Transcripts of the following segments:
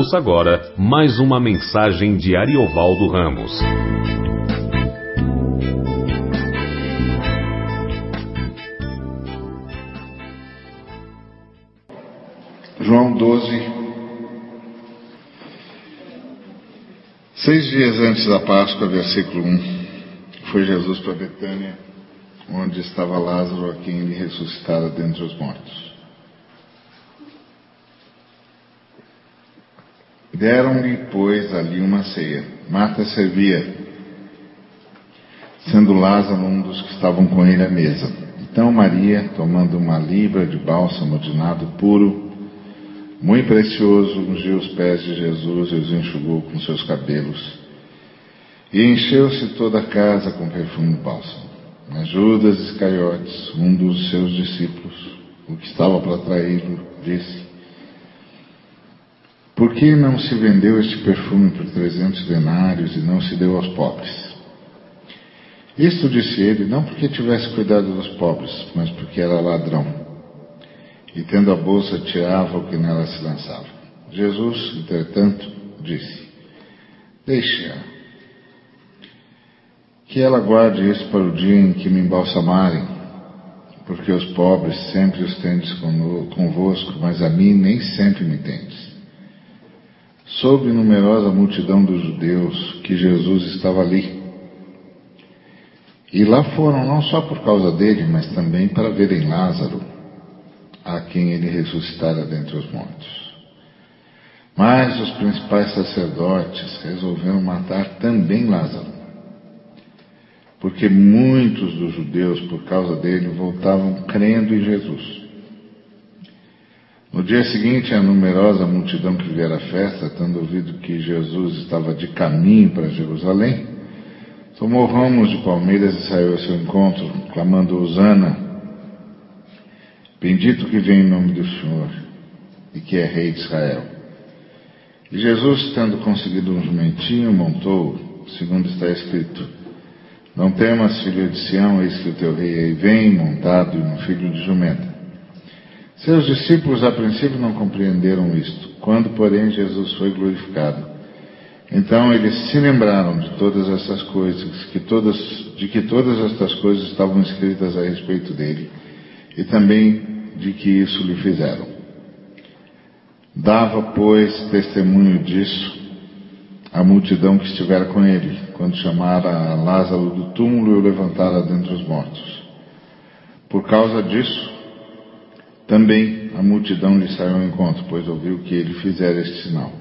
Ouça agora mais uma mensagem de Ariovaldo Ramos. João 12. Seis dias antes da Páscoa, versículo 1, foi Jesus para Betânia, onde estava Lázaro, a quem ele ressuscitara dentre os mortos. Deram-lhe, pois, ali uma ceia. Marta servia, sendo Lázaro um dos que estavam com ele à mesa. Então Maria, tomando uma libra de bálsamo de nado puro, muito precioso, ungiu os pés de Jesus e os enxugou com seus cabelos. E encheu-se toda a casa com perfume bálsamo. Mas Judas Iscariotes, um dos seus discípulos, o que estava para traí-lo, disse: por que não se vendeu este perfume por trezentos denários e não se deu aos pobres? Isto disse ele, não porque tivesse cuidado dos pobres, mas porque era ladrão. E tendo a bolsa, tirava o que nela se lançava. Jesus, entretanto, disse: Deixe-a. Que ela guarde isso para o dia em que me embalsamarem, porque os pobres sempre os tendes convosco, mas a mim nem sempre me tendes soube numerosa multidão dos judeus que Jesus estava ali. E lá foram não só por causa dele, mas também para verem Lázaro, a quem ele ressuscitara dentre os mortos. Mas os principais sacerdotes resolveram matar também Lázaro, porque muitos dos judeus, por causa dele, voltavam crendo em Jesus. No dia seguinte, a numerosa multidão que viera à festa, tendo ouvido que Jesus estava de caminho para Jerusalém, tomou ramos de palmeiras e saiu ao seu encontro, clamando Osana, bendito que vem em nome do Senhor e que é rei de Israel. E Jesus, tendo conseguido um jumentinho, montou, segundo está escrito, não temas, filho de Sião, eis que o teu rei vem, montado em um filho de jumenta. Seus discípulos a princípio não compreenderam isto. Quando, porém, Jesus foi glorificado, então eles se lembraram de todas essas coisas, que todas, de que todas estas coisas estavam escritas a respeito dele, e também de que isso lhe fizeram. Dava, pois, testemunho disso a multidão que estivera com ele, quando chamara Lázaro do túmulo e o levantara dentre os mortos. Por causa disso, também a multidão lhe saiu ao encontro, pois ouviu que ele fizera este sinal.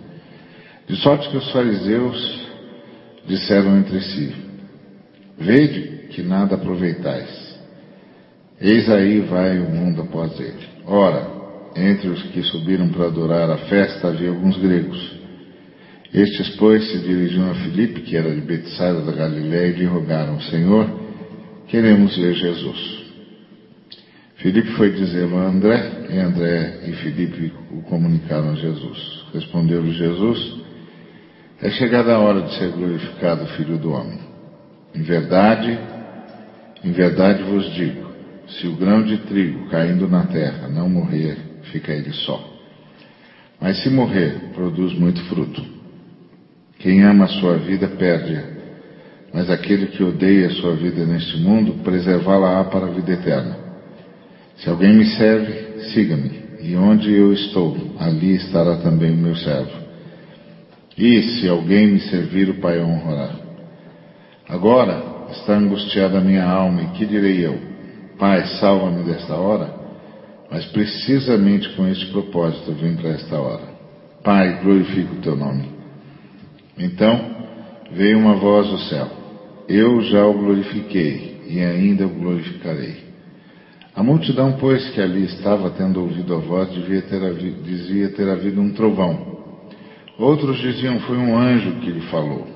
De sorte que os fariseus disseram entre si: Vede que nada aproveitais. Eis aí vai o mundo após ele. Ora, entre os que subiram para adorar a festa havia alguns gregos. Estes, pois, se dirigiram a Filipe, que era de Betsaida da Galiléia, e lhe rogaram: Senhor, queremos ver Jesus. Filipe foi dizê-lo a André, e André e Filipe o comunicaram a Jesus. Respondeu-lhe Jesus: É chegada a hora de ser glorificado o Filho do Homem. Em verdade, em verdade vos digo: se o grão de trigo caindo na terra não morrer, fica ele só. Mas se morrer, produz muito fruto. Quem ama a sua vida perde-a, mas aquele que odeia a sua vida neste mundo, preservá-la-á para a vida eterna. Se alguém me serve, siga-me, e onde eu estou, ali estará também o meu servo. E se alguém me servir, o Pai honrará. Agora está angustiada a minha alma, e que direi eu? Pai, salva-me desta hora? Mas precisamente com este propósito vim para esta hora. Pai, glorifico o teu nome. Então veio uma voz do céu. Eu já o glorifiquei e ainda o glorificarei. A multidão, pois, que ali estava, tendo ouvido a voz, devia ter havido, dizia ter havido um trovão. Outros diziam, foi um anjo que lhe falou.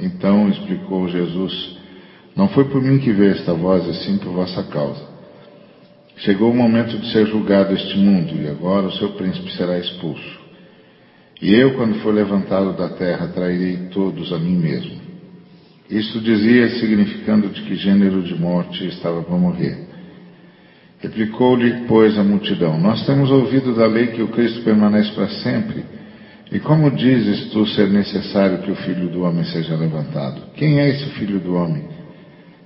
Então explicou Jesus, não foi por mim que veio esta voz, e sim por vossa causa. Chegou o momento de ser julgado este mundo, e agora o seu príncipe será expulso. E eu, quando for levantado da terra, trairei todos a mim mesmo. Isto dizia, significando de que gênero de morte estava para morrer. Replicou-lhe, pois, a multidão: Nós temos ouvido da lei que o Cristo permanece para sempre. E como dizes tu ser necessário que o filho do homem seja levantado? Quem é esse filho do homem?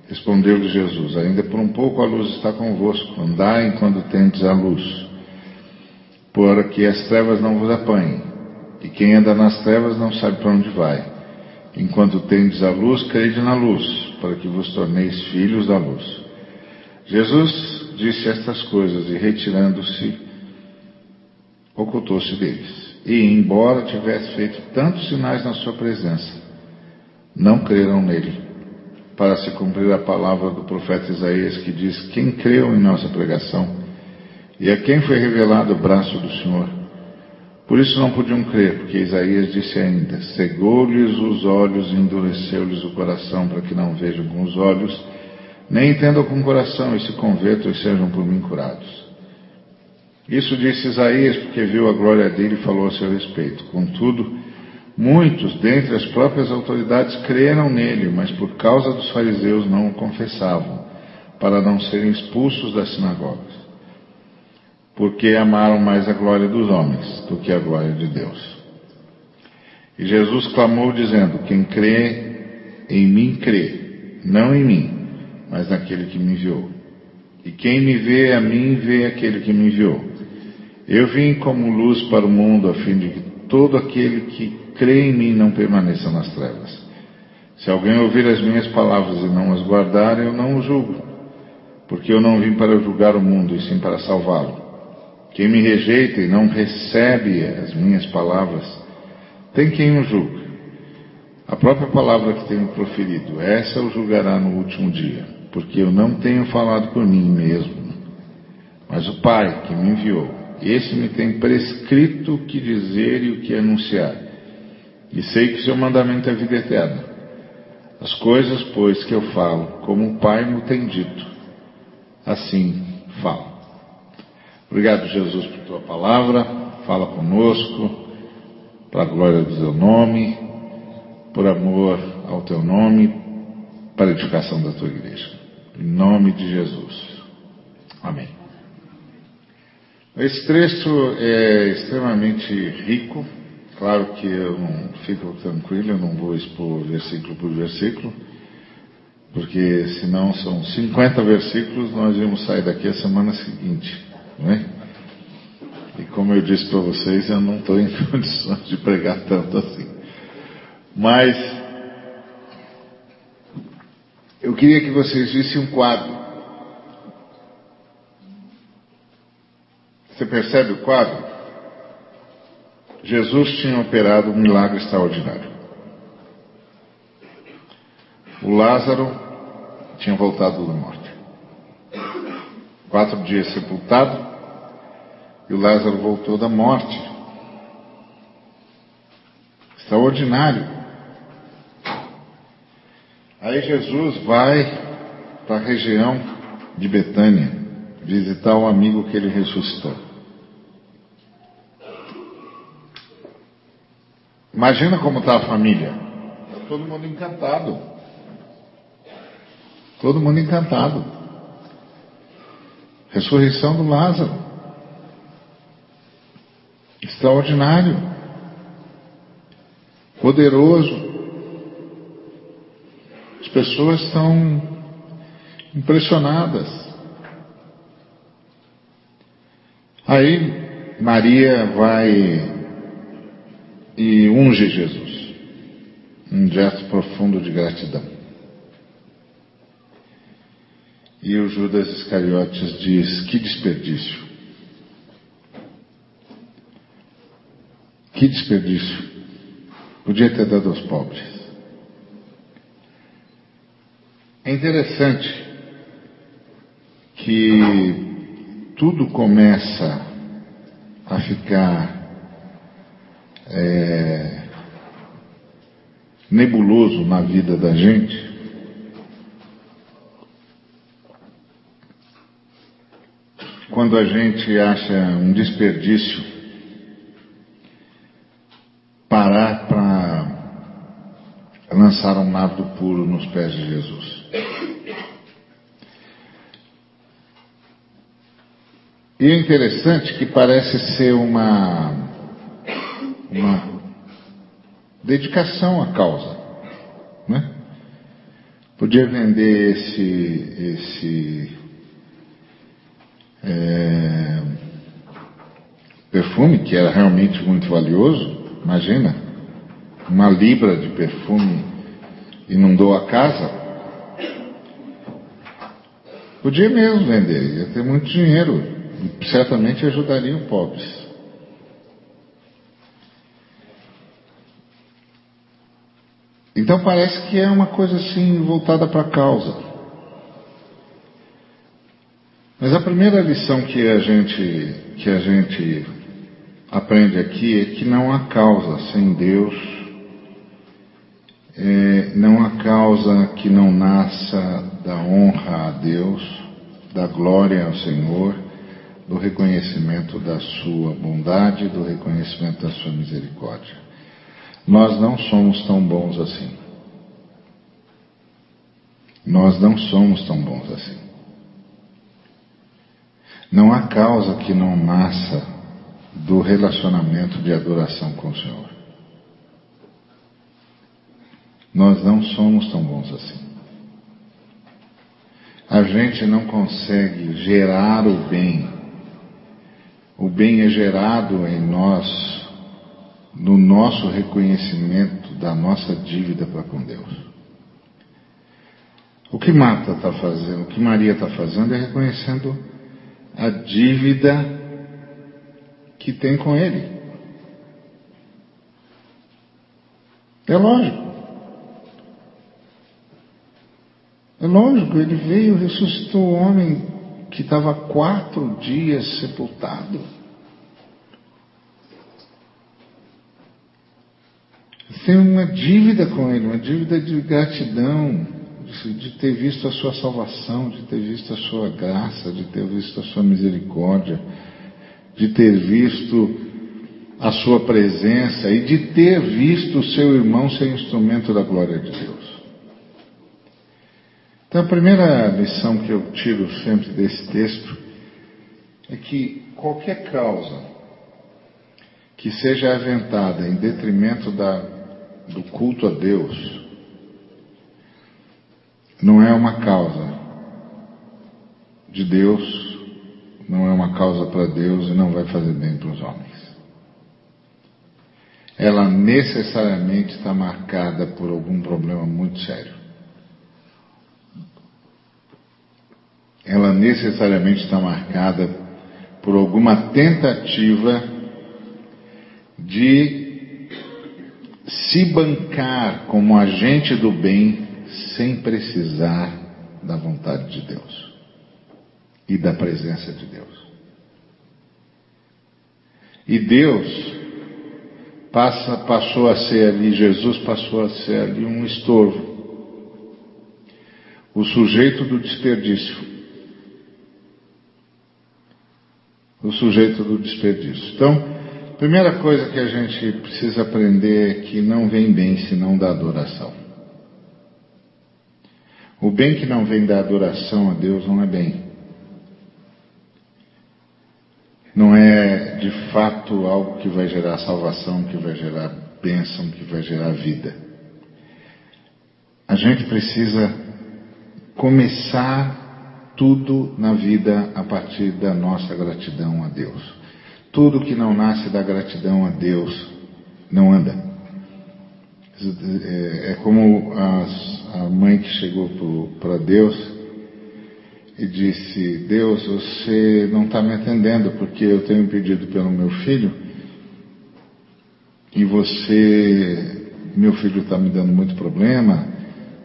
Respondeu-lhe Jesus: Ainda por um pouco a luz está convosco, andai enquanto tendes a luz, para que as trevas não vos apanhem. E quem anda nas trevas não sabe para onde vai. Enquanto tendes a luz, crede na luz, para que vos torneis filhos da luz. Jesus disse estas coisas e, retirando-se, ocultou-se deles. E, embora tivesse feito tantos sinais na sua presença, não creram nele, para se cumprir a palavra do profeta Isaías que diz: Quem creu em nossa pregação e a quem foi revelado o braço do Senhor? Por isso não podiam crer, porque Isaías disse ainda: Cegou-lhes os olhos e endureceu-lhes o coração, para que não vejam com os olhos, nem entendam com o coração, e se convertam e sejam por mim curados. Isso disse Isaías, porque viu a glória dele e falou a seu respeito. Contudo, muitos dentre as próprias autoridades creram nele, mas por causa dos fariseus não o confessavam, para não serem expulsos das sinagogas porque amaram mais a glória dos homens do que a glória de Deus. E Jesus clamou dizendo: Quem crê em mim, crê, não em mim, mas naquele que me enviou. E quem me vê a mim, vê aquele que me enviou. Eu vim como luz para o mundo, a fim de que todo aquele que crê em mim não permaneça nas trevas. Se alguém ouvir as minhas palavras e não as guardar, eu não o julgo, porque eu não vim para julgar o mundo, e sim para salvá-lo. Quem me rejeita e não recebe as minhas palavras, tem quem o julgue. A própria palavra que tenho proferido, essa o julgará no último dia, porque eu não tenho falado por mim mesmo, mas o Pai que me enviou, esse me tem prescrito o que dizer e o que anunciar. E sei que seu mandamento é vida eterna. As coisas, pois, que eu falo, como o Pai me tem dito, assim falo. Obrigado, Jesus, por tua palavra. Fala conosco, para a glória do teu nome, por amor ao teu nome, para a edificação da tua igreja. Em nome de Jesus. Amém. Esse trecho é extremamente rico. Claro que eu não fico tranquilo, eu não vou expor versículo por versículo, porque senão são 50 versículos, nós íamos sair daqui a semana seguinte. Né? E como eu disse para vocês, eu não estou em condições de pregar tanto assim. Mas eu queria que vocês vissem um quadro. Você percebe o quadro? Jesus tinha operado um milagre extraordinário. O Lázaro tinha voltado da morte quatro dias sepultado, e o Lázaro voltou da morte. Extraordinário. Aí Jesus vai para a região de Betânia visitar o amigo que ele ressuscitou. Imagina como está a família. Está todo mundo encantado. Todo mundo encantado. Ressurreição do Lázaro. Extraordinário. Poderoso. As pessoas estão impressionadas. Aí Maria vai e unge Jesus. Um gesto profundo de gratidão. E o Judas Iscariotes diz: Que desperdício! Que desperdício! Podia ter dado aos pobres. É interessante que tudo começa a ficar é, nebuloso na vida da gente quando a gente acha um desperdício parar para lançar um nardo puro nos pés de Jesus. E é interessante que parece ser uma, uma dedicação à causa. Né? Podia vender esse, esse é, perfume, que era realmente muito valioso, imagina, uma libra de perfume inundou a casa. Podia mesmo vender, ia ter muito dinheiro, certamente ajudaria os pobres. Então parece que é uma coisa assim voltada para a causa. Mas a primeira lição que a gente que a gente aprende aqui é que não há causa sem Deus, é, não há causa que não nasça da honra a Deus, da glória ao Senhor, do reconhecimento da sua bondade, do reconhecimento da sua misericórdia. Nós não somos tão bons assim. Nós não somos tão bons assim. Não há causa que não nasça do relacionamento de adoração com o Senhor. Nós não somos tão bons assim. A gente não consegue gerar o bem. O bem é gerado em nós no nosso reconhecimento da nossa dívida para com Deus. O que Marta está fazendo, o que Maria está fazendo é reconhecendo a dívida que tem com Ele. É lógico. É lógico, ele veio, ressuscitou o homem que estava quatro dias sepultado. tem uma dívida com Ele, uma dívida de gratidão, de, ter visto a sua salvação, de ter visto a sua graça, de ter visto a sua misericórdia, de ter visto a sua presença e de ter visto o seu irmão ser instrumento da glória de Deus. Então, a primeira lição que eu tiro sempre desse texto é que qualquer causa que seja aventada em detrimento da do culto a Deus não é uma causa de Deus, não é uma causa para Deus e não vai fazer bem para os homens. Ela necessariamente está marcada por algum problema muito sério. Ela necessariamente está marcada por alguma tentativa de se bancar como agente do bem sem precisar da vontade de Deus e da presença de Deus. E Deus passa, passou a ser ali, Jesus passou a ser ali um estorvo. O sujeito do desperdício. O sujeito do desperdício. Então, Primeira coisa que a gente precisa aprender é que não vem bem senão da adoração. O bem que não vem da adoração a Deus não é bem. Não é de fato algo que vai gerar salvação, que vai gerar bênção, que vai gerar vida. A gente precisa começar tudo na vida a partir da nossa gratidão a Deus. Tudo que não nasce da gratidão a Deus não anda. É, é como a mãe que chegou para Deus e disse: Deus, você não está me atendendo porque eu tenho pedido pelo meu filho e você, meu filho está me dando muito problema,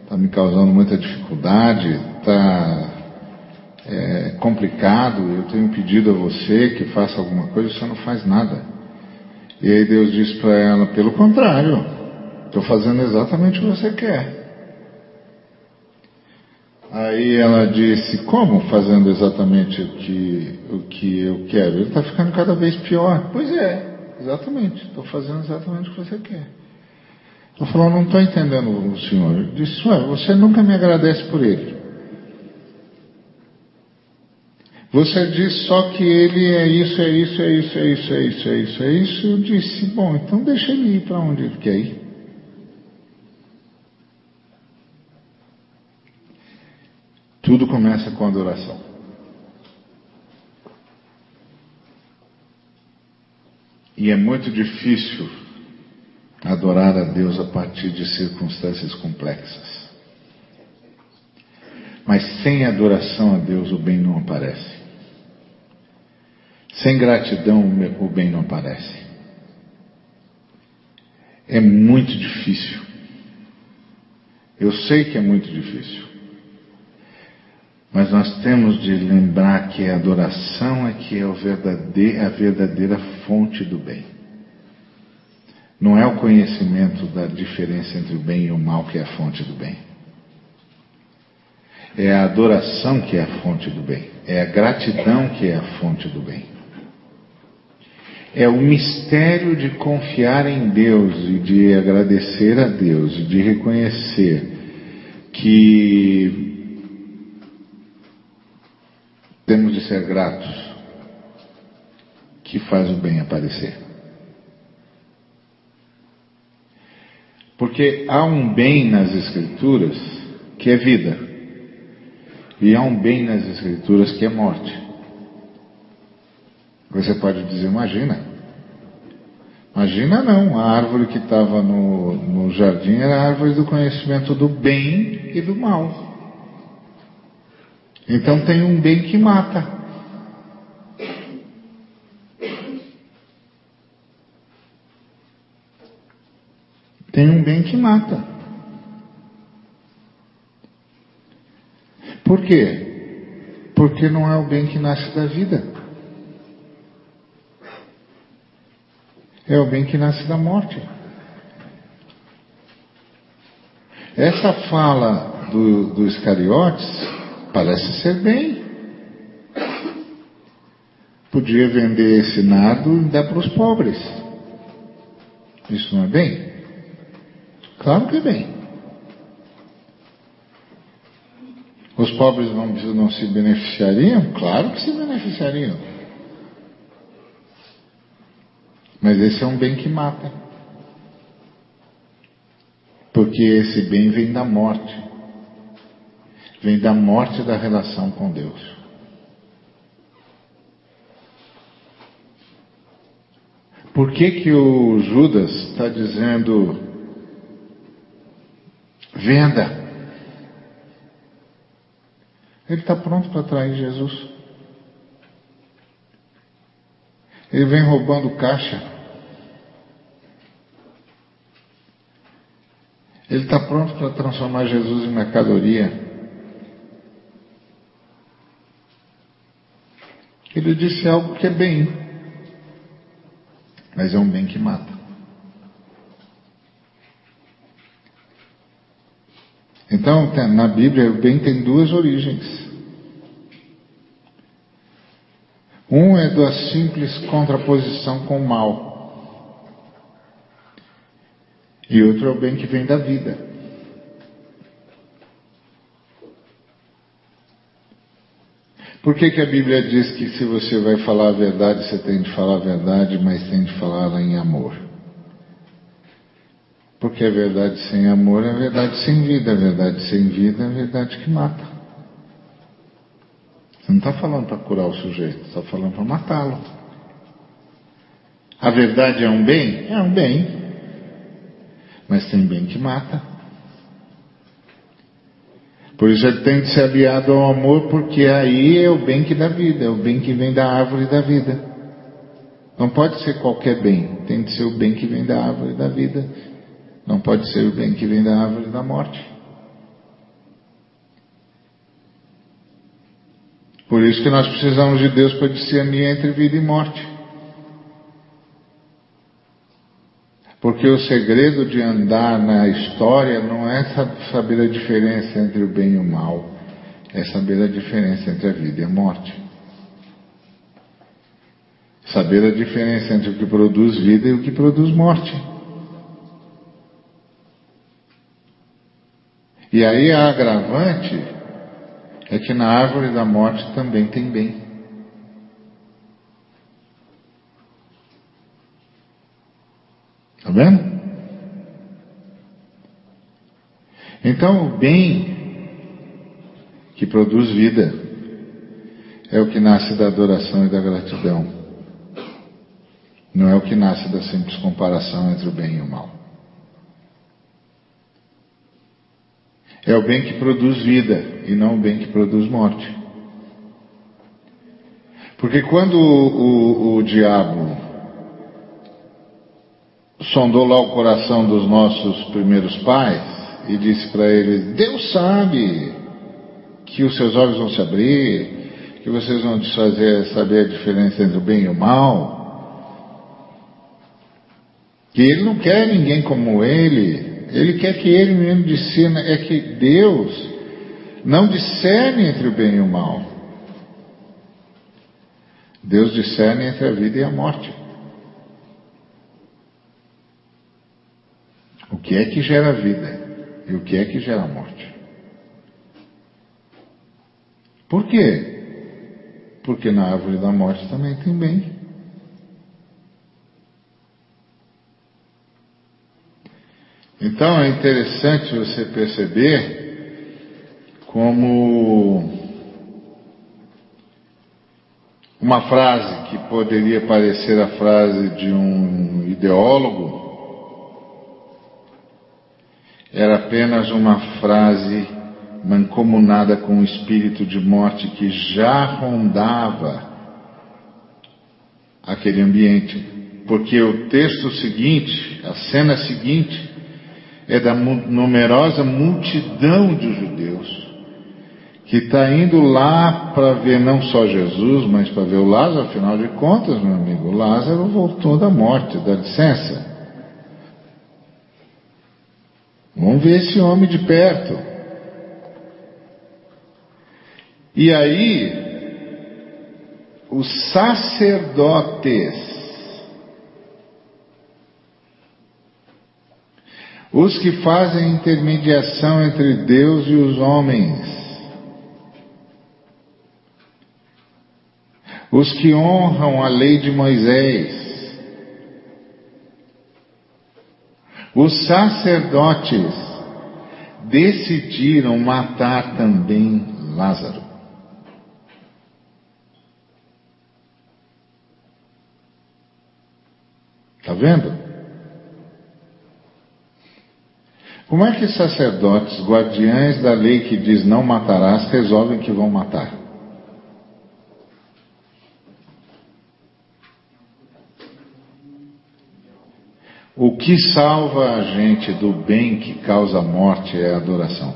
está me causando muita dificuldade, está é complicado, eu tenho pedido a você que faça alguma coisa, você não faz nada. E aí Deus diz para ela, pelo contrário, estou fazendo exatamente o que você quer. Aí ela disse, como fazendo exatamente o que, o que eu quero? Ele está ficando cada vez pior. Pois é, exatamente, estou fazendo exatamente o que você quer. Ela falou, não estou entendendo o senhor. Eu disse, ué, você nunca me agradece por ele. Você diz só que ele é isso, é isso, é isso, é isso, é isso, é isso, é isso. Eu disse, bom, então deixa ele ir para onde ele quer ir. Tudo começa com adoração. E é muito difícil adorar a Deus a partir de circunstâncias complexas. Mas sem adoração a Deus o bem não aparece. Sem gratidão o bem não aparece. É muito difícil. Eu sei que é muito difícil. Mas nós temos de lembrar que a adoração é que é a verdadeira fonte do bem. Não é o conhecimento da diferença entre o bem e o mal que é a fonte do bem. É a adoração que é a fonte do bem. É a gratidão que é a fonte do bem. É o mistério de confiar em Deus e de agradecer a Deus e de reconhecer que temos de ser gratos que faz o bem aparecer. Porque há um bem nas Escrituras que é vida, e há um bem nas Escrituras que é morte. Você pode dizer, imagina. Imagina não, a árvore que estava no, no jardim era a árvore do conhecimento do bem e do mal. Então tem um bem que mata. Tem um bem que mata. Por quê? Porque não é o bem que nasce da vida. É o bem que nasce da morte. Essa fala do, do Iscariotes Parece ser bem. Podia vender esse nado e dar para os pobres. Isso não é bem? Claro que é bem. Os pobres não, não se beneficiariam? Claro que se beneficiariam. Mas esse é um bem que mata. Porque esse bem vem da morte vem da morte da relação com Deus. Por que que o Judas está dizendo venda? Ele está pronto para trair Jesus. Ele vem roubando caixa. Ele está pronto para transformar Jesus em mercadoria. Ele disse algo que é bem, mas é um bem que mata. Então, na Bíblia, o bem tem duas origens. Um é da simples contraposição com o mal. E outro é o bem que vem da vida. Por que, que a Bíblia diz que se você vai falar a verdade, você tem de falar a verdade, mas tem de falar em amor? Porque a verdade sem amor é verdade sem vida, a verdade sem vida é a verdade que mata. Você não está falando para curar o sujeito, está falando para matá-lo. A verdade é um bem? É um bem. Mas tem bem que mata. Por isso ele tem que ser aliado ao amor, porque aí é o bem que dá vida, é o bem que vem da árvore da vida. Não pode ser qualquer bem, tem que ser o bem que vem da árvore da vida. Não pode ser o bem que vem da árvore da morte. Por isso que nós precisamos de Deus para discernir entre vida e morte. Porque o segredo de andar na história não é saber a diferença entre o bem e o mal, é saber a diferença entre a vida e a morte. Saber a diferença entre o que produz vida e o que produz morte. E aí a agravante é que na árvore da morte também tem bem. Tá vendo? Então, o bem que produz vida é o que nasce da adoração e da gratidão. Não é o que nasce da simples comparação entre o bem e o mal. É o bem que produz vida e não o bem que produz morte. Porque quando o, o, o diabo sondou lá o coração dos nossos primeiros pais e disse para eles: Deus sabe que os seus olhos vão se abrir, que vocês vão fazer saber a diferença entre o bem e o mal. Que ele não quer ninguém como ele, ele quer que ele mesmo discina, é que Deus não discerne entre o bem e o mal. Deus discerne entre a vida e a morte. O que é que gera vida e o que é que gera morte? Por quê? Porque na árvore da morte também tem bem. Então é interessante você perceber como uma frase que poderia parecer a frase de um ideólogo era apenas uma frase mancomunada com o espírito de morte que já rondava aquele ambiente. Porque o texto seguinte, a cena seguinte, é da numerosa multidão de judeus que está indo lá para ver não só Jesus, mas para ver o Lázaro, afinal de contas, meu amigo, Lázaro voltou da morte, dá licença. Vamos ver esse homem de perto. E aí, os sacerdotes, os que fazem intermediação entre Deus e os homens, os que honram a lei de Moisés, os sacerdotes decidiram matar também Lázaro. Está vendo? Como é que sacerdotes, guardiães da lei que diz não matarás, resolvem que vão matar? O que salva a gente do bem que causa morte é a adoração.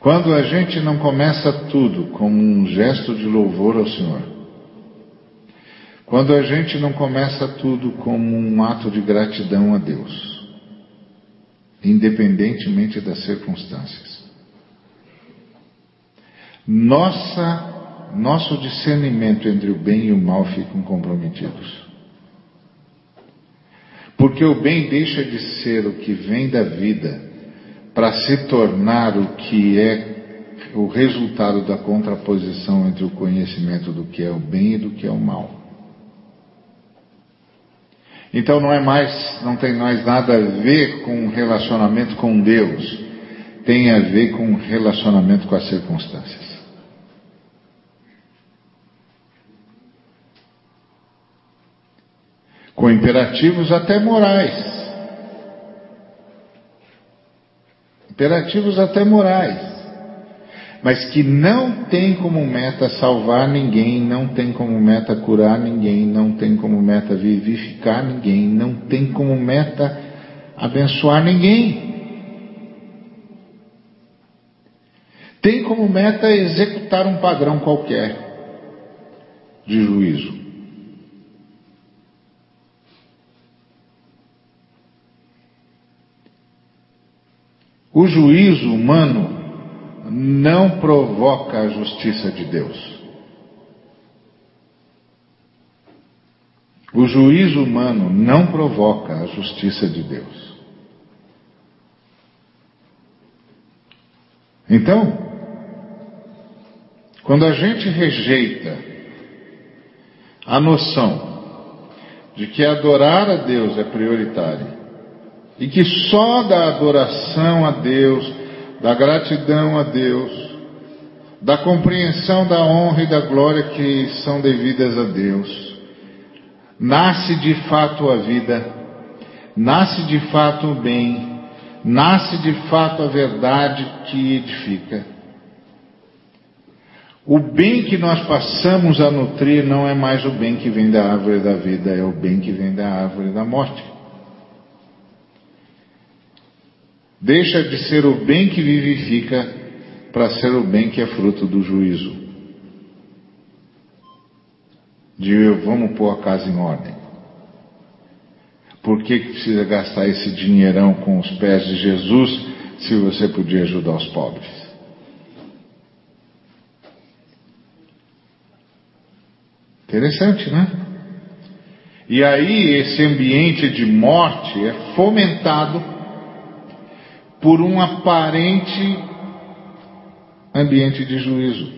Quando a gente não começa tudo como um gesto de louvor ao Senhor, quando a gente não começa tudo como um ato de gratidão a Deus, independentemente das circunstâncias. Nossa, nosso discernimento entre o bem e o mal ficam comprometidos. Porque o bem deixa de ser o que vem da vida para se tornar o que é o resultado da contraposição entre o conhecimento do que é o bem e do que é o mal. Então não é mais, não tem mais nada a ver com um relacionamento com Deus, tem a ver com um relacionamento com as circunstâncias. Com imperativos até morais. Imperativos até morais mas que não tem como meta salvar ninguém, não tem como meta curar ninguém, não tem como meta vivificar ninguém, não tem como meta abençoar ninguém. Tem como meta executar um padrão qualquer de juízo. O juízo humano não provoca a justiça de Deus. O juízo humano não provoca a justiça de Deus. Então, quando a gente rejeita a noção de que adorar a Deus é prioritário e que só da adoração a Deus, da gratidão a Deus, da compreensão da honra e da glória que são devidas a Deus, nasce de fato a vida, nasce de fato o bem, nasce de fato a verdade que edifica. O bem que nós passamos a nutrir não é mais o bem que vem da árvore da vida, é o bem que vem da árvore da morte. Deixa de ser o bem que vivifica para ser o bem que é fruto do juízo. De vamos pôr a casa em ordem. Por que, que precisa gastar esse dinheirão com os pés de Jesus se você podia ajudar os pobres? Interessante, né? E aí esse ambiente de morte é fomentado por um aparente ambiente de juízo.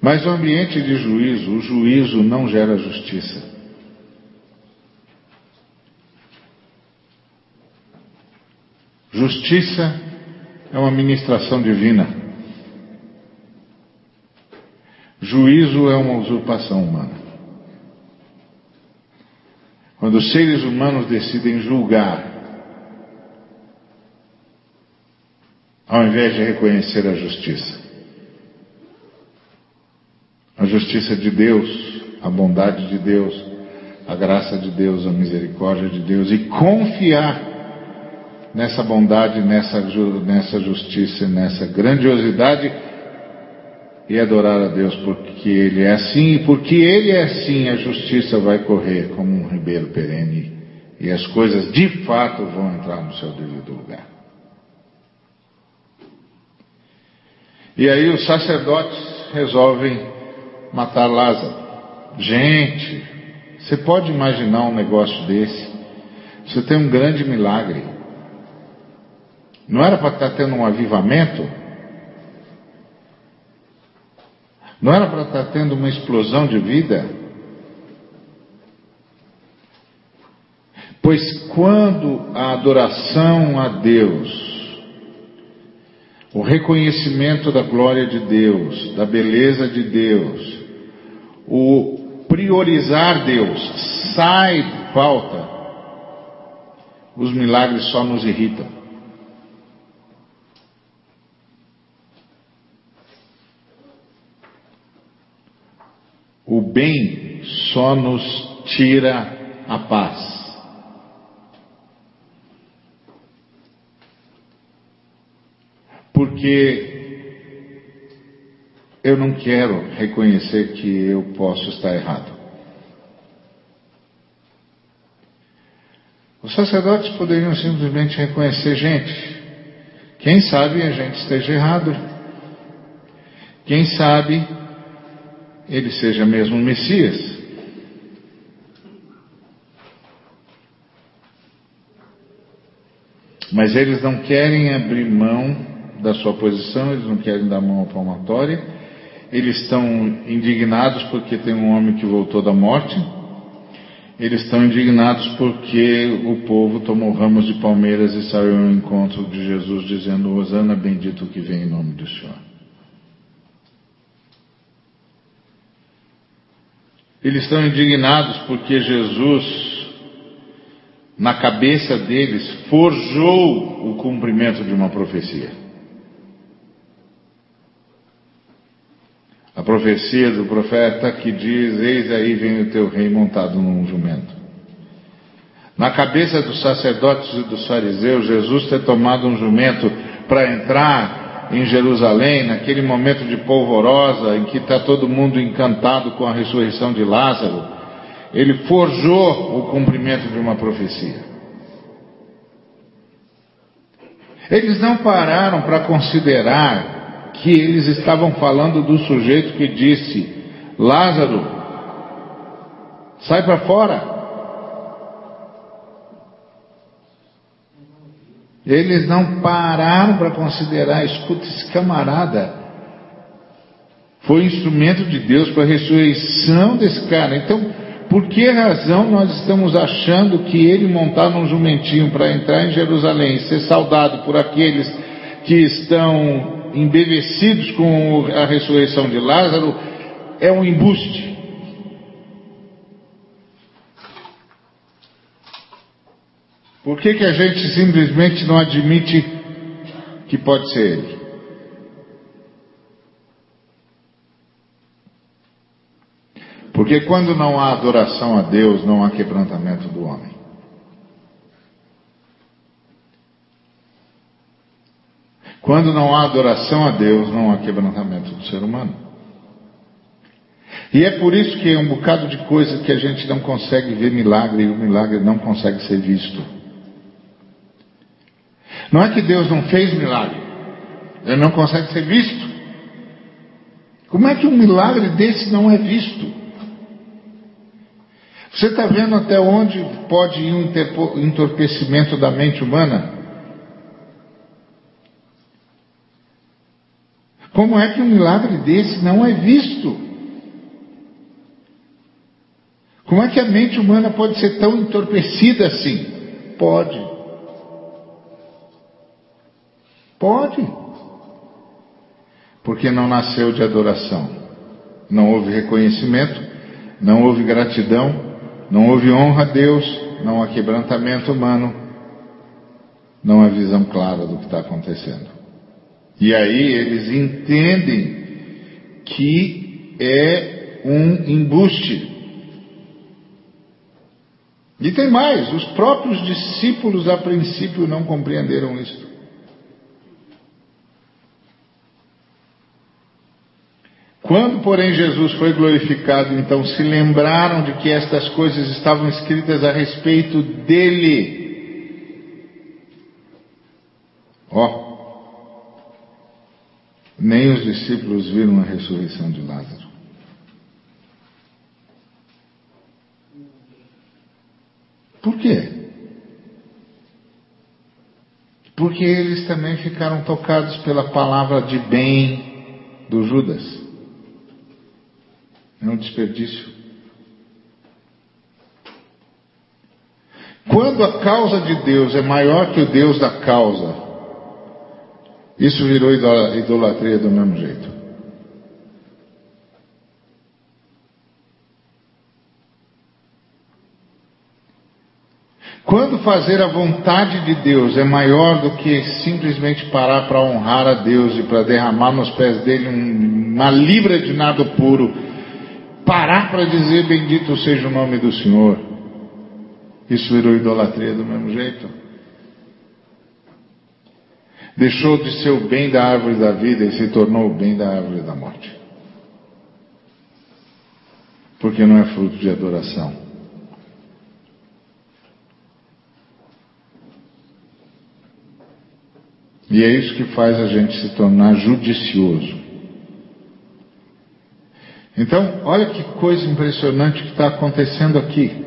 Mas o ambiente de juízo, o juízo não gera justiça. Justiça é uma ministração divina. Juízo é uma usurpação humana. Quando os seres humanos decidem julgar, ao invés de reconhecer a justiça. A justiça de Deus, a bondade de Deus, a graça de Deus, a misericórdia de Deus e confiar nessa bondade, nessa, nessa justiça, nessa grandiosidade e adorar a Deus porque Ele é assim e porque Ele é assim a justiça vai correr como um ribeiro perene e as coisas de fato vão entrar no seu devido lugar. E aí os sacerdotes resolvem matar Lázaro. Gente, você pode imaginar um negócio desse? Você tem um grande milagre. Não era para estar tendo um avivamento? Não era para estar tendo uma explosão de vida? Pois quando a adoração a Deus, o reconhecimento da glória de Deus, da beleza de Deus, o priorizar Deus sai falta, os milagres só nos irritam. O bem só nos tira a paz. Porque eu não quero reconhecer que eu posso estar errado. Os sacerdotes poderiam simplesmente reconhecer, gente, quem sabe a gente esteja errado. Quem sabe ele seja mesmo o Messias. Mas eles não querem abrir mão da sua posição, eles não querem dar mão à palmatória, eles estão indignados porque tem um homem que voltou da morte, eles estão indignados porque o povo tomou ramos de palmeiras e saiu ao encontro de Jesus dizendo: Hosana, bendito que vem em nome do Senhor. Eles estão indignados porque Jesus, na cabeça deles, forjou o cumprimento de uma profecia. A profecia do profeta que diz: Eis aí vem o teu rei montado num jumento. Na cabeça dos sacerdotes e dos fariseus, Jesus ter tomado um jumento para entrar em Jerusalém, naquele momento de polvorosa, em que está todo mundo encantado com a ressurreição de Lázaro, ele forjou o cumprimento de uma profecia. Eles não pararam para considerar que eles estavam falando do sujeito que disse: Lázaro, sai para fora. Eles não pararam para considerar, escuta, esse camarada Foi instrumento de Deus para a ressurreição desse cara. Então, por que razão nós estamos achando que ele montar num jumentinho para entrar em Jerusalém e ser saudado por aqueles que estão embevecidos com a ressurreição de Lázaro é um embuste? Por que, que a gente simplesmente não admite que pode ser ele? Porque quando não há adoração a Deus, não há quebrantamento do homem. Quando não há adoração a Deus, não há quebrantamento do ser humano. E é por isso que é um bocado de coisa que a gente não consegue ver milagre e o milagre não consegue ser visto. Não é que Deus não fez milagre, ele não consegue ser visto. Como é que um milagre desse não é visto? Você está vendo até onde pode ir um entorpecimento da mente humana? Como é que um milagre desse não é visto? Como é que a mente humana pode ser tão entorpecida assim? Pode. Pode. Porque não nasceu de adoração. Não houve reconhecimento, não houve gratidão, não houve honra a Deus, não há quebrantamento humano, não há visão clara do que está acontecendo. E aí eles entendem que é um embuste. E tem mais, os próprios discípulos a princípio não compreenderam isso. Quando, porém, Jesus foi glorificado, então se lembraram de que estas coisas estavam escritas a respeito dele. Ó, nem os discípulos viram a ressurreição de Lázaro. Por quê? Porque eles também ficaram tocados pela palavra de bem do Judas. É um desperdício. Quando a causa de Deus é maior que o Deus da causa, isso virou idolatria do mesmo jeito. Quando fazer a vontade de Deus é maior do que simplesmente parar para honrar a Deus e para derramar nos pés dele uma libra de nado puro, parar para dizer bendito seja o nome do Senhor. Isso virou idolatria do mesmo jeito. Deixou de ser o bem da árvore da vida e se tornou o bem da árvore da morte. Porque não é fruto de adoração. E é isso que faz a gente se tornar judicioso. Então, olha que coisa impressionante que está acontecendo aqui.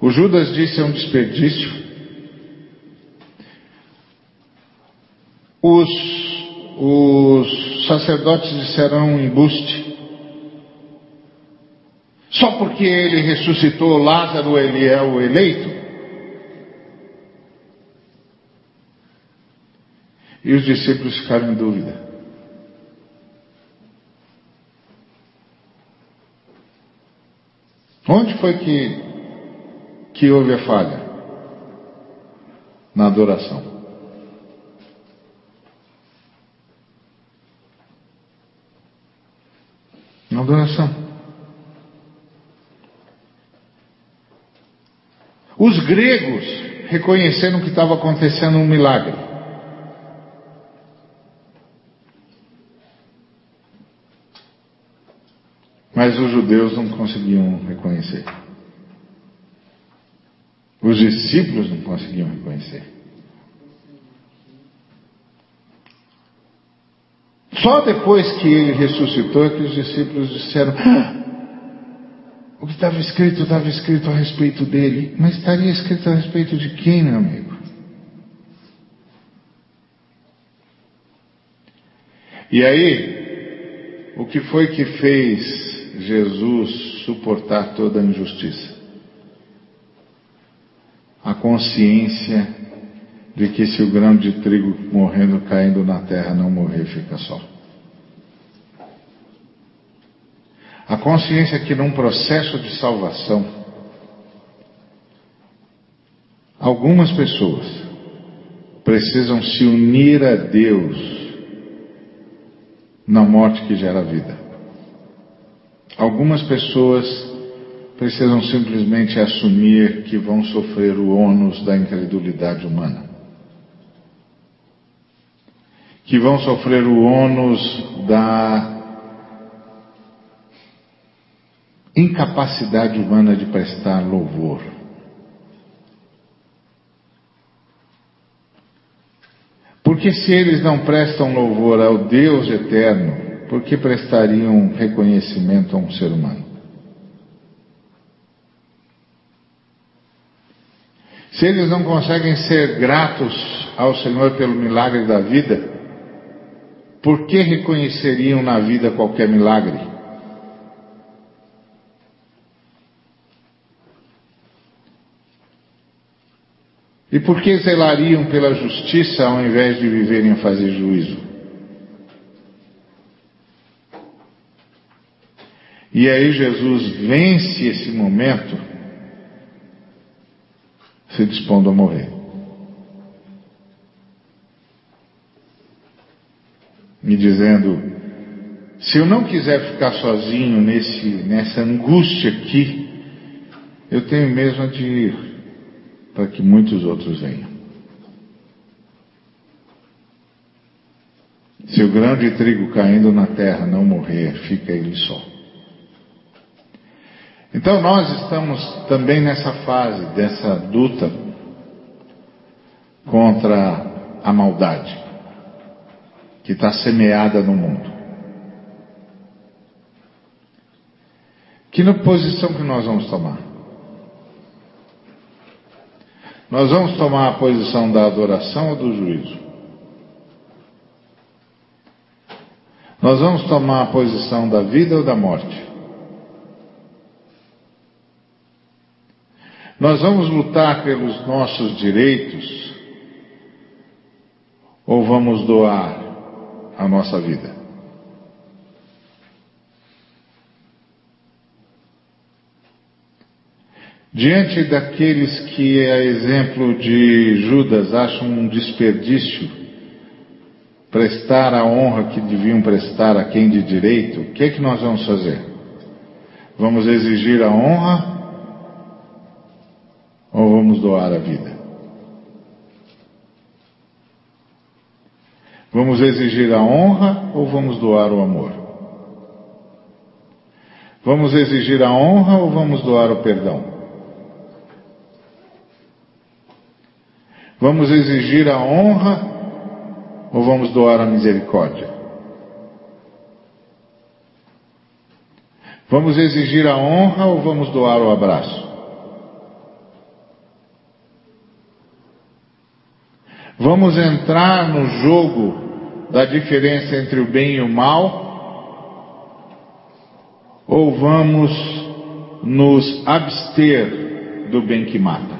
O Judas disse é um desperdício. Os, os sacerdotes disseram um embuste. Só porque ele ressuscitou Lázaro, ele é o eleito. E os discípulos ficaram em dúvida. Onde foi que, que houve a falha? Na adoração. Na adoração. Os gregos reconheceram que estava acontecendo um milagre. Mas os judeus não conseguiam reconhecer. Os discípulos não conseguiam reconhecer. Só depois que ele ressuscitou é que os discípulos disseram: ah, o que estava escrito estava escrito a respeito dele, mas estaria escrito a respeito de quem, meu amigo? E aí, o que foi que fez Jesus suportar toda a injustiça? A consciência de que se o grão de trigo morrendo, caindo na terra, não morrer, fica só. A consciência que num processo de salvação, algumas pessoas precisam se unir a Deus na morte que gera vida. Algumas pessoas precisam simplesmente assumir que vão sofrer o ônus da incredulidade humana. Que vão sofrer o ônus da incapacidade humana de prestar louvor. Porque se eles não prestam louvor ao Deus eterno, por que prestariam reconhecimento a um ser humano? Se eles não conseguem ser gratos ao Senhor pelo milagre da vida, por que reconheceriam na vida qualquer milagre? E por que zelariam pela justiça ao invés de viverem a fazer juízo? E aí Jesus vence esse momento se dispondo a morrer. Me dizendo: se eu não quiser ficar sozinho nesse, nessa angústia aqui, eu tenho mesmo de ir para que muitos outros venham. Se o grão de trigo caindo na terra não morrer, fica ele só. Então nós estamos também nessa fase dessa luta contra a maldade que está semeada no mundo. Que posição que nós vamos tomar? Nós vamos tomar a posição da adoração ou do juízo? Nós vamos tomar a posição da vida ou da morte? Nós vamos lutar pelos nossos direitos ou vamos doar a nossa vida? Diante daqueles que, a exemplo de Judas, acham um desperdício prestar a honra que deviam prestar a quem de direito, o que é que nós vamos fazer? Vamos exigir a honra vamos doar a vida? Vamos exigir a honra ou vamos doar o amor? Vamos exigir a honra ou vamos doar o perdão? Vamos exigir a honra ou vamos doar a misericórdia? Vamos exigir a honra ou vamos doar o abraço? Vamos entrar no jogo da diferença entre o bem e o mal? Ou vamos nos abster do bem que mata?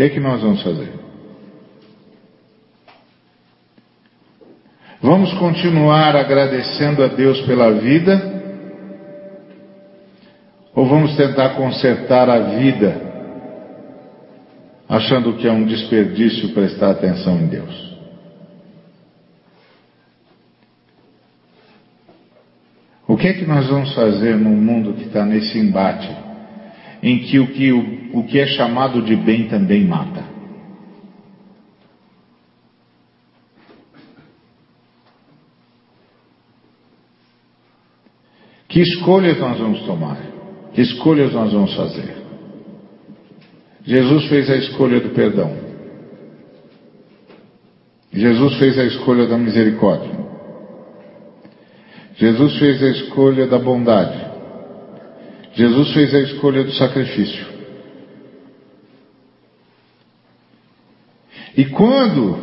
que é que nós vamos fazer? Vamos continuar agradecendo a Deus pela vida? Ou vamos tentar consertar a vida, achando que é um desperdício prestar atenção em Deus? O que é que nós vamos fazer num mundo que está nesse embate? em que o que, o, o que é chamado de bem também mata. Que escolhas nós vamos tomar? Que escolhas nós vamos fazer? Jesus fez a escolha do perdão. Jesus fez a escolha da misericórdia. Jesus fez a escolha da bondade. Jesus fez a escolha do sacrifício. E quando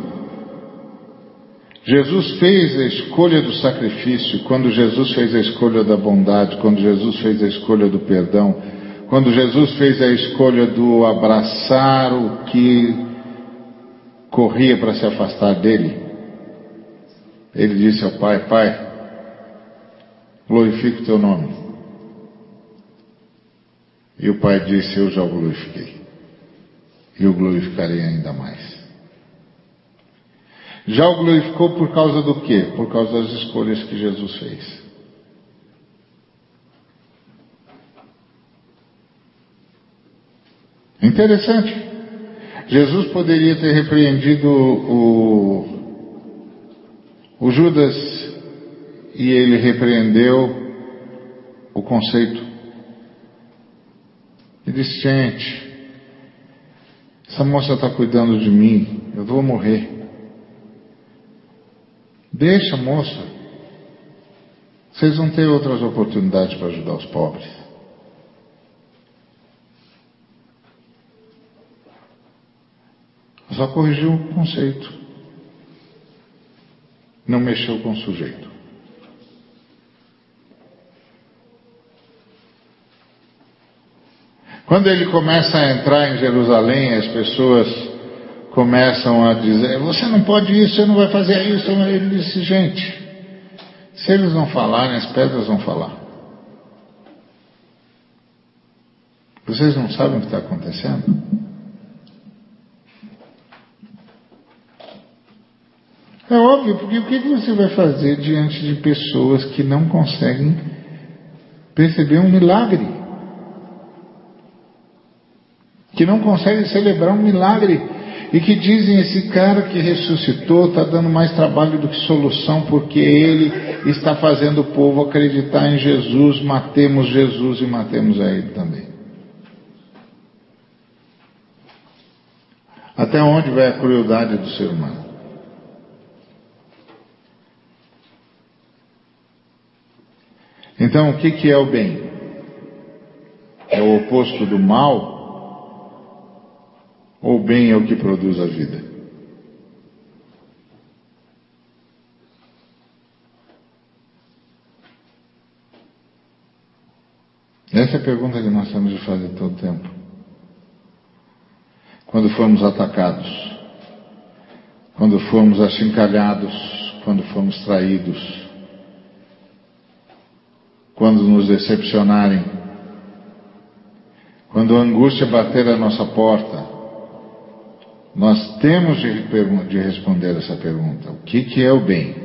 Jesus fez a escolha do sacrifício, quando Jesus fez a escolha da bondade, quando Jesus fez a escolha do perdão, quando Jesus fez a escolha do abraçar o que corria para se afastar dele, ele disse ao Pai: Pai, glorifique o teu nome. E o Pai disse: Eu já o glorifiquei. E o glorificarei ainda mais. Já o glorificou por causa do quê? Por causa das escolhas que Jesus fez. Interessante. Jesus poderia ter repreendido o, o Judas e ele repreendeu o conceito. E disse: Gente, essa moça está cuidando de mim, eu vou morrer. Deixa, moça. Vocês vão ter outras oportunidades para ajudar os pobres. Só corrigiu o conceito. Não mexeu com o sujeito. Quando ele começa a entrar em Jerusalém, as pessoas começam a dizer: Você não pode isso, você não vai fazer isso. Ele disse: Gente, se eles não falarem, as pedras vão falar. Vocês não sabem o que está acontecendo? É óbvio, porque o que você vai fazer diante de pessoas que não conseguem perceber um milagre? Que não conseguem celebrar um milagre e que dizem esse cara que ressuscitou está dando mais trabalho do que solução porque ele está fazendo o povo acreditar em Jesus, matemos Jesus e matemos a ele também. Até onde vai a crueldade do ser humano? Então, o que, que é o bem? É o oposto do mal? Ou o bem é o que produz a vida? Essa é a pergunta que nós temos de fazer todo o tempo. Quando formos atacados, quando formos achincalhados, quando formos traídos, quando nos decepcionarem, quando a angústia bater a nossa porta, nós temos de, de responder essa pergunta: o que, que é o bem?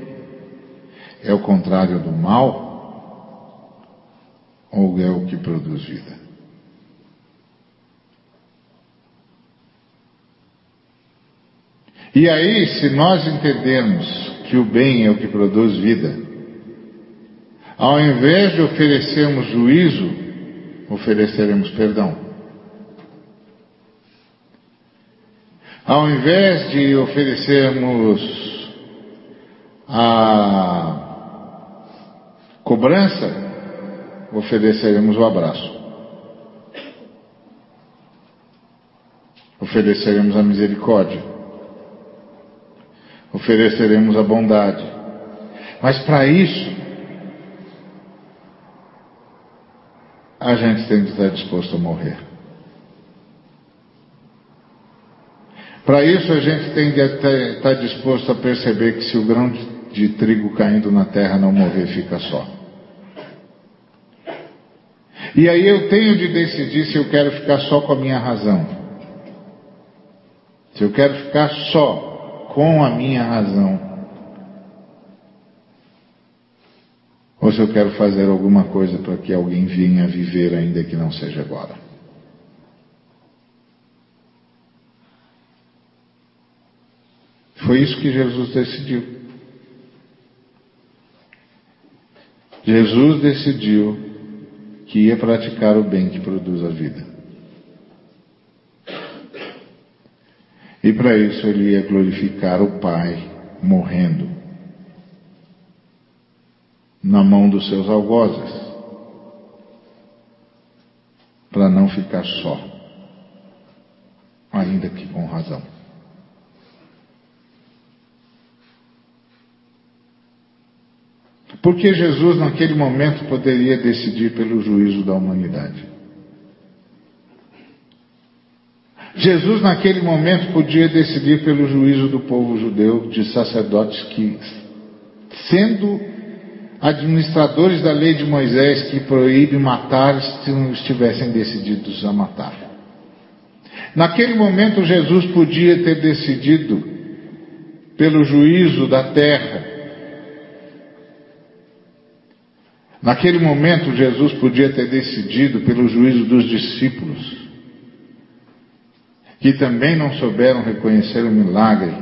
É o contrário do mal? Ou é o que produz vida? E aí, se nós entendermos que o bem é o que produz vida, ao invés de oferecermos juízo, ofereceremos perdão. Ao invés de oferecermos a cobrança, ofereceremos o abraço. Ofereceremos a misericórdia. Ofereceremos a bondade. Mas para isso, a gente tem que estar disposto a morrer. Para isso a gente tem que estar disposto a perceber que se o grão de trigo caindo na terra não morrer, fica só. E aí eu tenho de decidir se eu quero ficar só com a minha razão. Se eu quero ficar só com a minha razão. Ou se eu quero fazer alguma coisa para que alguém venha viver ainda que não seja agora. Foi isso que Jesus decidiu. Jesus decidiu que ia praticar o bem que produz a vida. E para isso ele ia glorificar o Pai morrendo na mão dos seus algozes, para não ficar só, ainda que com razão. Porque Jesus, naquele momento, poderia decidir pelo juízo da humanidade. Jesus, naquele momento, podia decidir pelo juízo do povo judeu, de sacerdotes que, sendo administradores da lei de Moisés que proíbe matar, estivessem decididos a matar. Naquele momento, Jesus podia ter decidido pelo juízo da terra. Naquele momento, Jesus podia ter decidido pelo juízo dos discípulos, que também não souberam reconhecer o milagre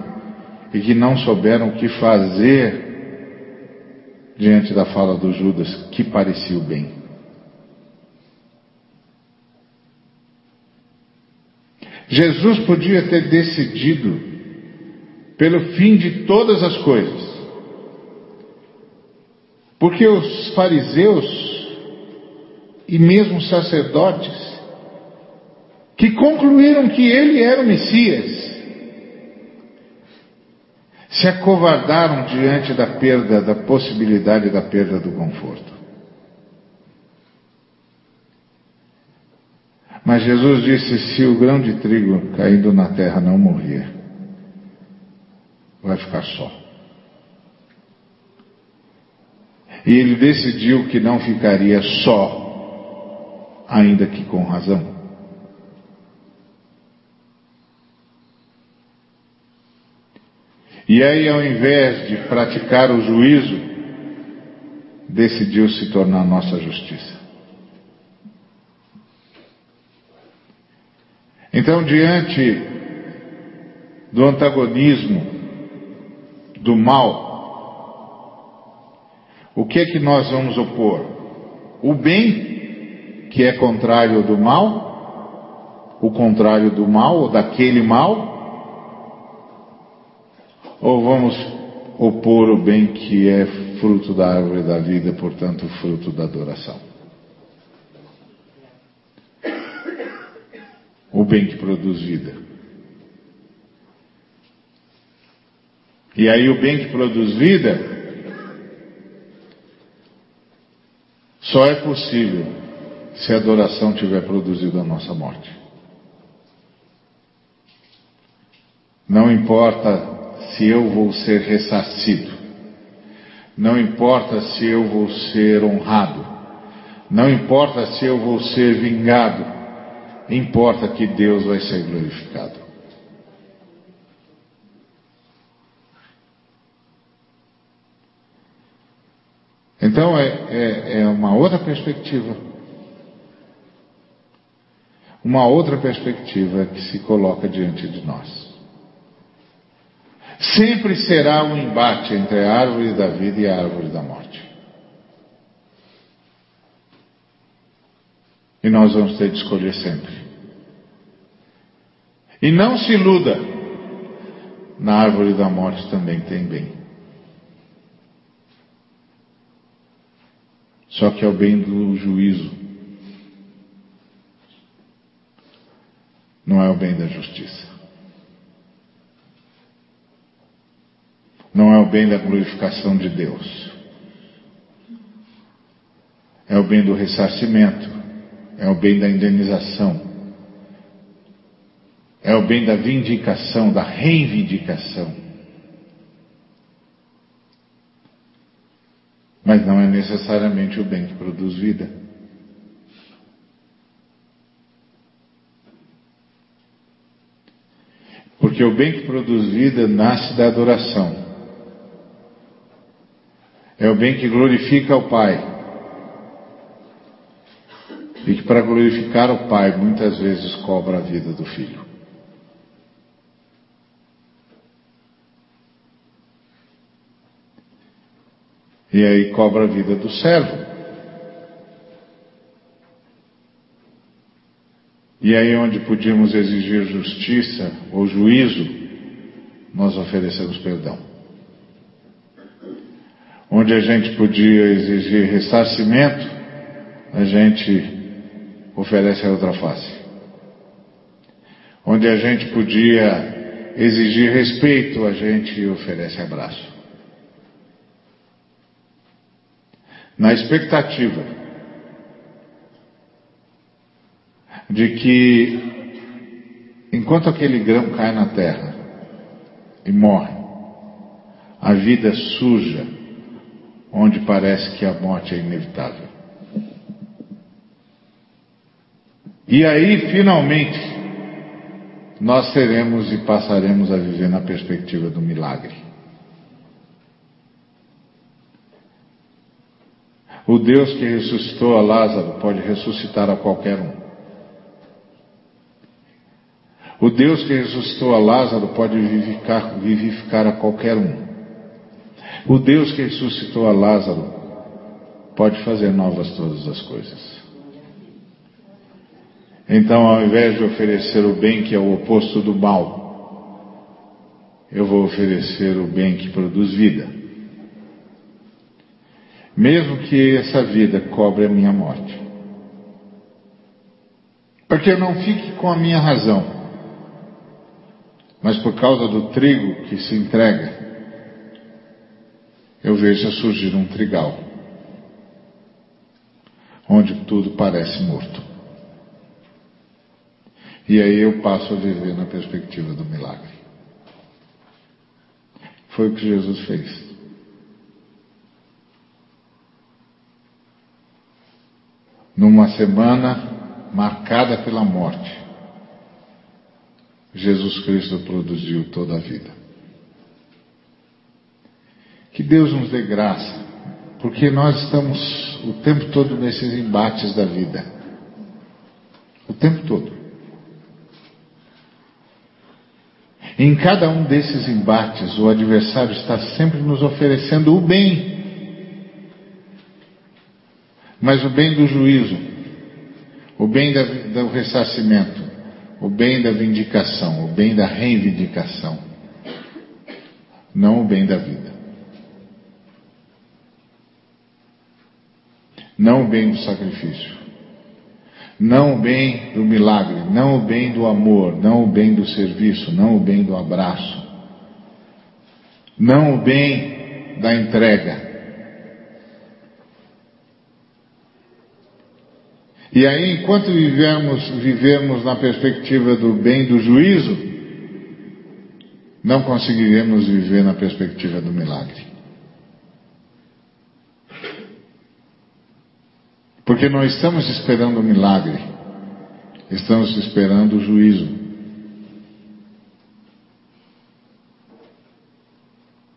e que não souberam o que fazer diante da fala do Judas, que parecia o bem. Jesus podia ter decidido pelo fim de todas as coisas. Porque os fariseus e mesmo sacerdotes que concluíram que ele era o Messias se acovardaram diante da perda, da possibilidade da perda do conforto. Mas Jesus disse: se o grão de trigo caindo na terra não morrer, vai ficar só. E ele decidiu que não ficaria só, ainda que com razão. E aí, ao invés de praticar o juízo, decidiu se tornar nossa justiça. Então, diante do antagonismo do mal, o que é que nós vamos opor? O bem, que é contrário do mal, o contrário do mal, ou daquele mal, ou vamos opor o bem que é fruto da árvore da vida, portanto, fruto da adoração? O bem que produz vida. E aí, o bem que produz vida só é possível se a adoração tiver produzido a nossa morte. Não importa se eu vou ser ressarcido. Não importa se eu vou ser honrado. Não importa se eu vou ser vingado. Importa que Deus vai ser glorificado. Então é, é, é uma outra perspectiva. Uma outra perspectiva que se coloca diante de nós. Sempre será um embate entre a árvore da vida e a árvore da morte. E nós vamos ter de escolher sempre. E não se iluda, na árvore da morte também tem bem. Só que é o bem do juízo, não é o bem da justiça. Não é o bem da glorificação de Deus. É o bem do ressarcimento, é o bem da indenização, é o bem da vindicação, da reivindicação. Mas não é necessariamente o bem que produz vida. Porque o bem que produz vida nasce da adoração. É o bem que glorifica o Pai. E que para glorificar o Pai muitas vezes cobra a vida do filho. E aí cobra a vida do servo. E aí onde podíamos exigir justiça ou juízo, nós oferecemos perdão onde a gente podia exigir ressarcimento, a gente oferece a outra face. Onde a gente podia exigir respeito, a gente oferece abraço. na expectativa de que, enquanto aquele grão cai na terra e morre, a vida suja, onde parece que a morte é inevitável. E aí, finalmente, nós teremos e passaremos a viver na perspectiva do milagre. O Deus que ressuscitou a Lázaro pode ressuscitar a qualquer um. O Deus que ressuscitou a Lázaro pode vivificar, vivificar a qualquer um. O Deus que ressuscitou a Lázaro pode fazer novas todas as coisas. Então, ao invés de oferecer o bem que é o oposto do mal, eu vou oferecer o bem que produz vida. Mesmo que essa vida cobre a minha morte. Para que eu não fique com a minha razão, mas por causa do trigo que se entrega, eu vejo surgir um trigal, onde tudo parece morto. E aí eu passo a viver na perspectiva do milagre. Foi o que Jesus fez. Numa semana marcada pela morte, Jesus Cristo produziu toda a vida. Que Deus nos dê graça, porque nós estamos o tempo todo nesses embates da vida. O tempo todo. Em cada um desses embates, o adversário está sempre nos oferecendo o bem. Mas o bem do juízo, o bem da, do ressarcimento, o bem da vindicação, o bem da reivindicação, não o bem da vida. Não o bem do sacrifício, não o bem do milagre, não o bem do amor, não o bem do serviço, não o bem do abraço, não o bem da entrega. E aí, enquanto vivemos, vivemos na perspectiva do bem do juízo, não conseguiremos viver na perspectiva do milagre. Porque não estamos esperando o milagre, estamos esperando o juízo.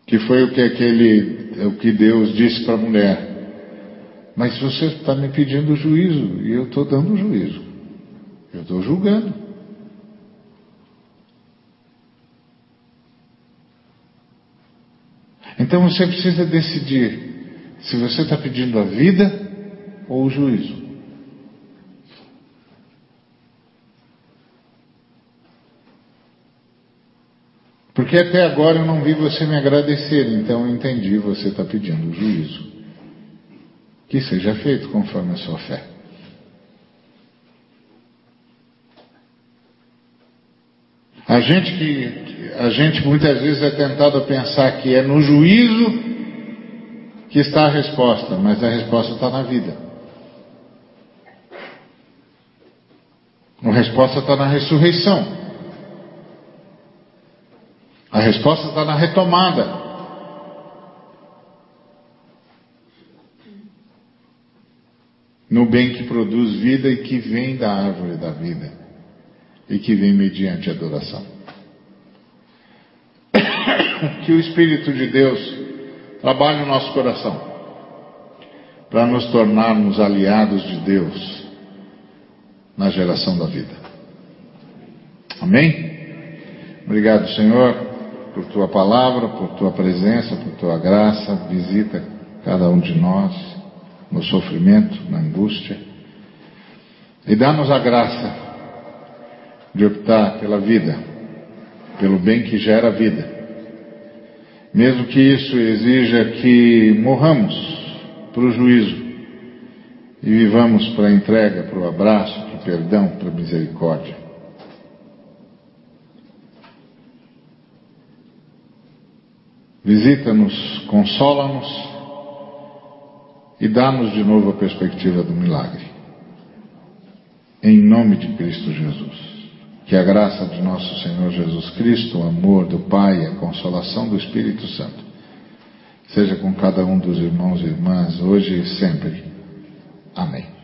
Que foi o que aquele, o que Deus disse para a mulher. Mas você está me pedindo juízo e eu estou dando juízo. Eu estou julgando. Então você precisa decidir se você está pedindo a vida ou o juízo. Porque até agora eu não vi você me agradecer, então eu entendi, você está pedindo o juízo. Que seja feito conforme a sua fé. A gente que a gente muitas vezes é tentado a pensar que é no juízo que está a resposta, mas a resposta está na vida. A resposta está na ressurreição. A resposta está na retomada. No bem que produz vida e que vem da árvore da vida. E que vem mediante adoração. Que o Espírito de Deus trabalhe no nosso coração. Para nos tornarmos aliados de Deus na geração da vida. Amém? Obrigado, Senhor, por tua palavra, por tua presença, por tua graça. Visita cada um de nós no sofrimento, na angústia. E dá-nos a graça de optar pela vida, pelo bem que gera vida. Mesmo que isso exija que morramos para o juízo e vivamos para a entrega, para o abraço, perdão, para misericórdia. Visita-nos, consola-nos e dá-nos de novo a perspectiva do milagre. Em nome de Cristo Jesus. Que a graça de nosso Senhor Jesus Cristo, o amor do Pai e a consolação do Espírito Santo seja com cada um dos irmãos e irmãs, hoje e sempre. Amém.